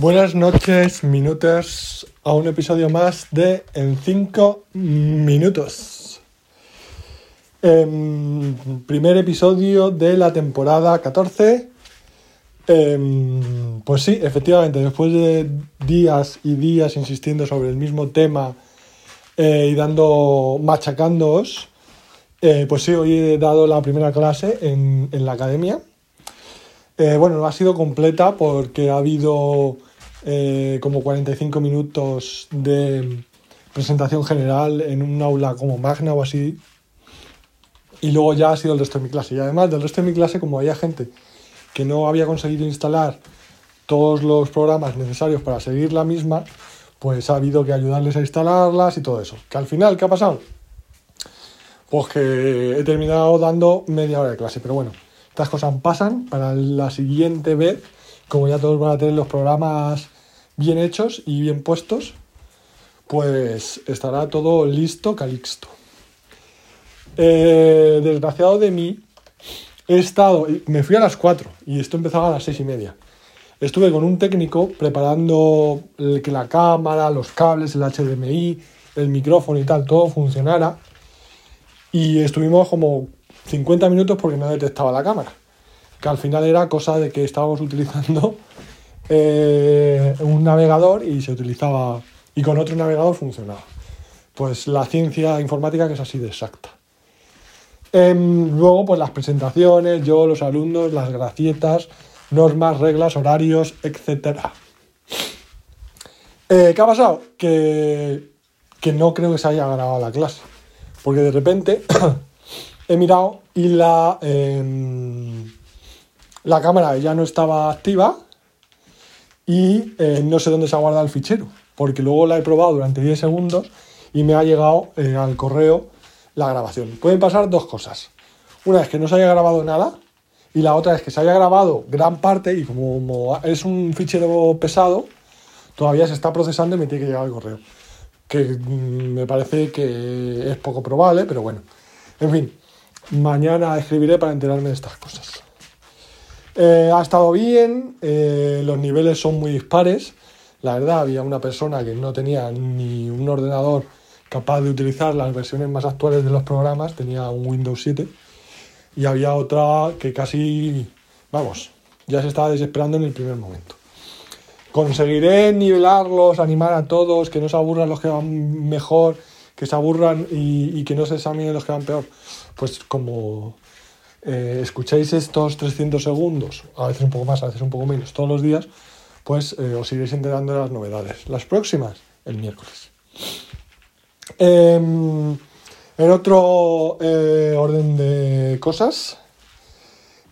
Buenas noches, minutos, a un episodio más de En 5 minutos. Em, primer episodio de la temporada 14. Em, pues sí, efectivamente, después de días y días insistiendo sobre el mismo tema eh, y dando, machacándoos, eh, pues sí, hoy he dado la primera clase en, en la academia. Eh, bueno, no ha sido completa porque ha habido eh, como 45 minutos de presentación general en un aula como magna o así. Y luego ya ha sido el resto de mi clase. Y además del resto de mi clase, como había gente que no había conseguido instalar todos los programas necesarios para seguir la misma, pues ha habido que ayudarles a instalarlas y todo eso. Que al final, ¿qué ha pasado? Pues que he terminado dando media hora de clase, pero bueno, estas cosas pasan para la siguiente vez, como ya todos van a tener los programas bien hechos y bien puestos, pues estará todo listo, calixto. Eh, desgraciado de mí, he estado, me fui a las 4 y esto empezaba a las 6 y media. Estuve con un técnico preparando que la cámara, los cables, el HDMI, el micrófono y tal, todo funcionara. Y estuvimos como 50 minutos porque no detectaba la cámara. Que al final era cosa de que estábamos utilizando eh, un navegador y se utilizaba. Y con otro navegador funcionaba. Pues la ciencia informática que es así de exacta. Em, luego, pues las presentaciones, yo, los alumnos, las gracietas, normas, reglas, horarios, etc. Eh, ¿Qué ha pasado? Que, que no creo que se haya grabado la clase. Porque de repente he mirado y la, eh, la cámara ya no estaba activa y eh, no sé dónde se ha guardado el fichero. Porque luego la he probado durante 10 segundos y me ha llegado eh, al correo la grabación. Pueden pasar dos cosas. Una es que no se haya grabado nada y la otra es que se haya grabado gran parte y como, es un fichero pesado, todavía se está procesando y me tiene que llegar al correo. Que mm, me parece que es poco probable, pero bueno. En fin, mañana escribiré para enterarme de estas cosas. Eh, ha estado bien, eh, los niveles son muy dispares. La verdad, había una persona que no tenía ni un ordenador capaz de utilizar las versiones más actuales de los programas, tenía un Windows 7, y había otra que casi, vamos, ya se estaba desesperando en el primer momento. Conseguiré nivelarlos, animar a todos, que no se aburran los que van mejor, que se aburran y, que no se examinen los que van peor. Pues como eh, escucháis estos 300 segundos, a veces un poco más, a veces un poco menos, todos los días, pues eh, os iréis enterando de las novedades. Las próximas, el miércoles. Em, en otro eh, orden de cosas,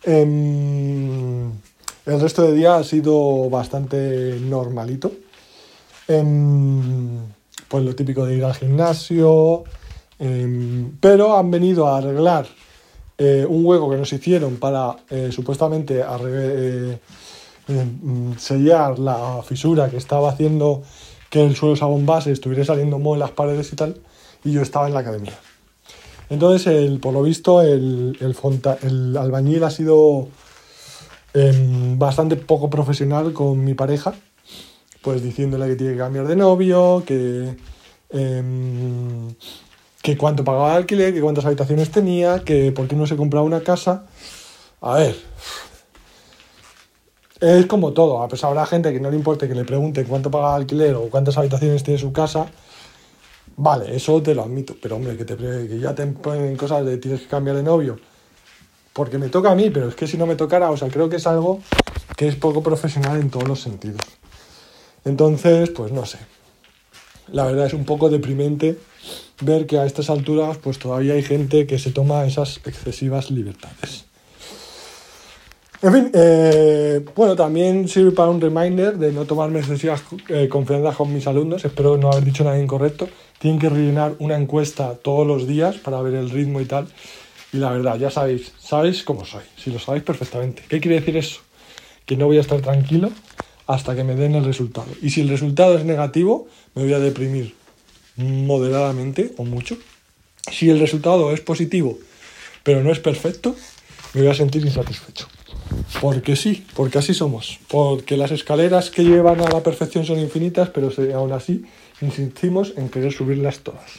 em, el resto de día ha sido bastante normalito. Em, pues lo típico de ir al gimnasio, pero han venido a arreglar eh, un hueco que nos hicieron para eh, supuestamente eh, sellar la fisura que estaba haciendo que el suelo se abombase, estuviera saliendo moho en las paredes y tal, y yo estaba en la academia. Entonces, el, por lo visto, el, el, el albañil ha sido em, bastante poco profesional con mi pareja, pues diciéndole que tiene que cambiar de novio, que em, que cuánto pagaba el alquiler, que cuántas habitaciones tenía, que por qué no se compraba una casa. A ver, es como todo, a pesar la gente que no le importe que le pregunte cuánto paga el alquiler o cuántas habitaciones tiene su casa, vale, eso te lo admito, pero hombre, que, te, que ya te ponen cosas de tienes que cambiar de novio, porque me toca a mí, pero es que si no me tocara, o sea, creo que es algo que es poco profesional en todos los sentidos. Entonces, pues no sé. La verdad es un poco deprimente ver que a estas alturas pues todavía hay gente que se toma esas excesivas libertades. En fin, eh, bueno, también sirve para un reminder de no tomarme excesivas eh, confianzas con mis alumnos. Espero no haber dicho nada incorrecto. Tienen que rellenar una encuesta todos los días para ver el ritmo y tal. Y la verdad, ya sabéis, sabéis cómo soy. Si lo sabéis perfectamente. ¿Qué quiere decir eso? Que no voy a estar tranquilo hasta que me den el resultado. Y si el resultado es negativo, me voy a deprimir moderadamente o mucho. Si el resultado es positivo, pero no es perfecto, me voy a sentir insatisfecho. Porque sí, porque así somos. Porque las escaleras que llevan a la perfección son infinitas, pero aún así insistimos en querer subirlas todas.